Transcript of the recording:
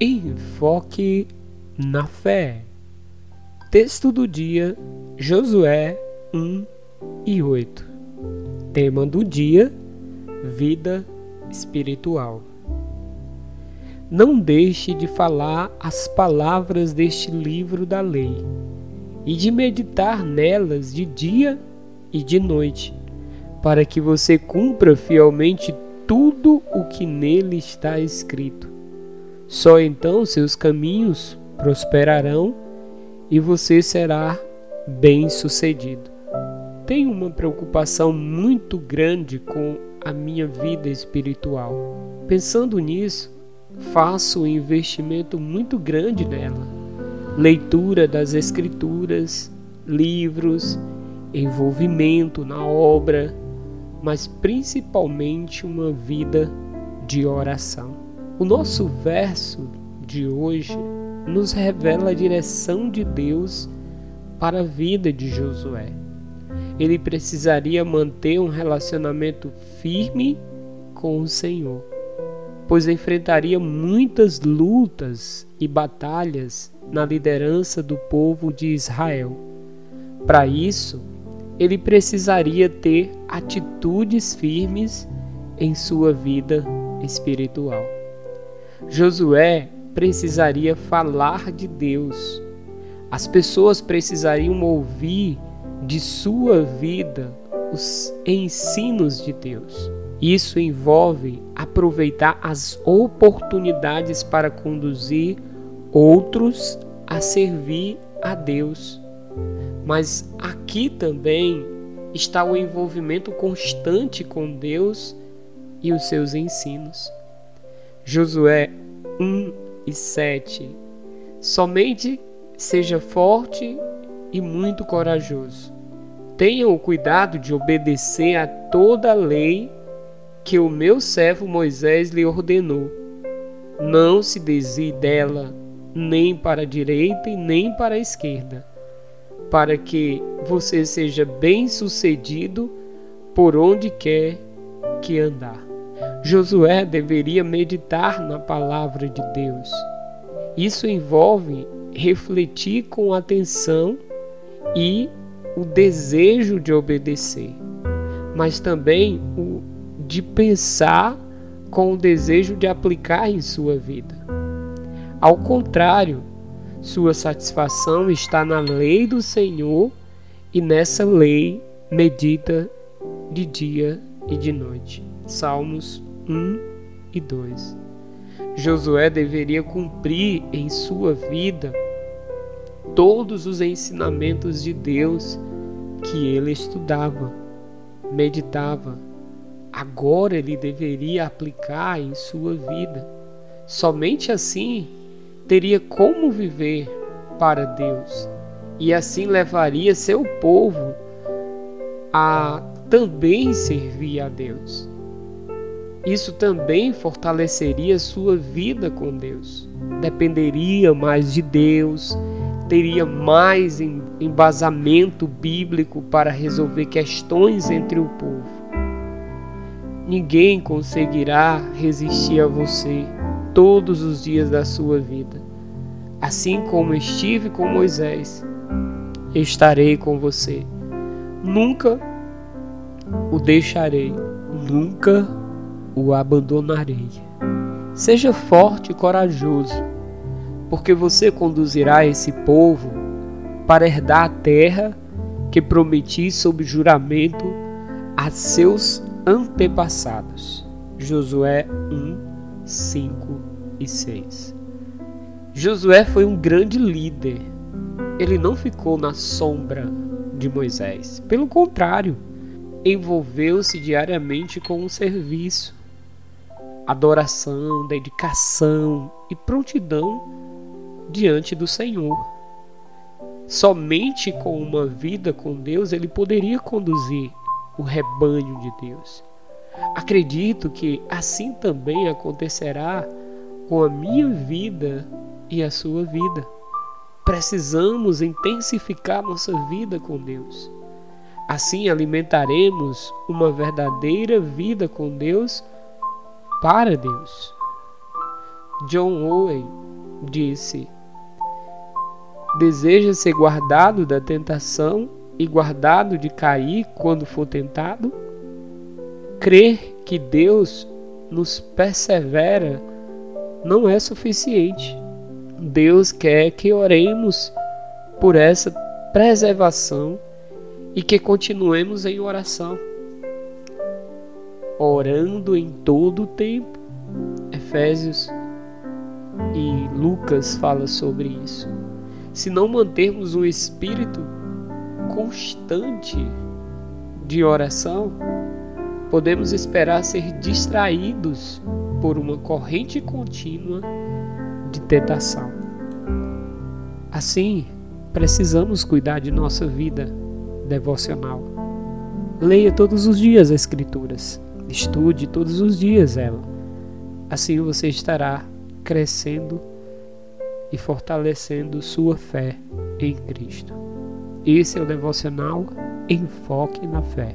Enfoque na fé. Texto do dia, Josué 1 e 8. Tema do dia: Vida espiritual. Não deixe de falar as palavras deste livro da lei e de meditar nelas de dia e de noite, para que você cumpra fielmente tudo o que nele está escrito só então seus caminhos prosperarão e você será bem-sucedido. Tenho uma preocupação muito grande com a minha vida espiritual. Pensando nisso, faço um investimento muito grande nela. Leitura das Escrituras, livros, envolvimento na obra, mas principalmente uma vida de oração. O nosso verso de hoje nos revela a direção de Deus para a vida de Josué. Ele precisaria manter um relacionamento firme com o Senhor, pois enfrentaria muitas lutas e batalhas na liderança do povo de Israel. Para isso, ele precisaria ter atitudes firmes em sua vida espiritual. Josué precisaria falar de Deus. As pessoas precisariam ouvir de sua vida os ensinos de Deus. Isso envolve aproveitar as oportunidades para conduzir outros a servir a Deus. Mas aqui também está o envolvimento constante com Deus e os seus ensinos. Josué 1 e 7. Somente seja forte e muito corajoso. Tenha o cuidado de obedecer a toda a lei que o meu servo Moisés lhe ordenou. Não se desvie dela nem para a direita e nem para a esquerda, para que você seja bem-sucedido por onde quer que andar. Josué deveria meditar na palavra de Deus. Isso envolve refletir com atenção e o desejo de obedecer, mas também o de pensar com o desejo de aplicar em sua vida. Ao contrário, sua satisfação está na lei do Senhor e nessa lei medita de dia e de noite. Salmos 1 e 2. Josué deveria cumprir em sua vida todos os ensinamentos de Deus que ele estudava, meditava. Agora ele deveria aplicar em sua vida. Somente assim teria como viver para Deus e assim levaria seu povo a também servir a Deus. Isso também fortaleceria sua vida com Deus. Dependeria mais de Deus, teria mais embasamento bíblico para resolver questões entre o povo. Ninguém conseguirá resistir a você todos os dias da sua vida. Assim como estive com Moisés, estarei com você. Nunca o deixarei, nunca o abandonarei. Seja forte e corajoso, porque você conduzirá esse povo para herdar a terra que prometi sob juramento a seus antepassados. Josué 1, 5 e 6. Josué foi um grande líder. Ele não ficou na sombra de Moisés. Pelo contrário, envolveu-se diariamente com o serviço, adoração, dedicação e prontidão diante do Senhor. Somente com uma vida com Deus ele poderia conduzir o rebanho de Deus. Acredito que assim também acontecerá com a minha vida e a sua vida. Precisamos intensificar nossa vida com Deus. Assim alimentaremos uma verdadeira vida com Deus para Deus. John Owen disse: Deseja ser guardado da tentação e guardado de cair quando for tentado? Crer que Deus nos persevera não é suficiente. Deus quer que oremos por essa preservação e que continuemos em oração, orando em todo o tempo. Efésios e Lucas fala sobre isso. Se não mantermos um espírito constante de oração, podemos esperar ser distraídos por uma corrente contínua de tentação. Assim, precisamos cuidar de nossa vida devocional. Leia todos os dias as Escrituras, estude todos os dias ela. Assim você estará crescendo e fortalecendo sua fé em Cristo. Esse é o devocional Enfoque na Fé.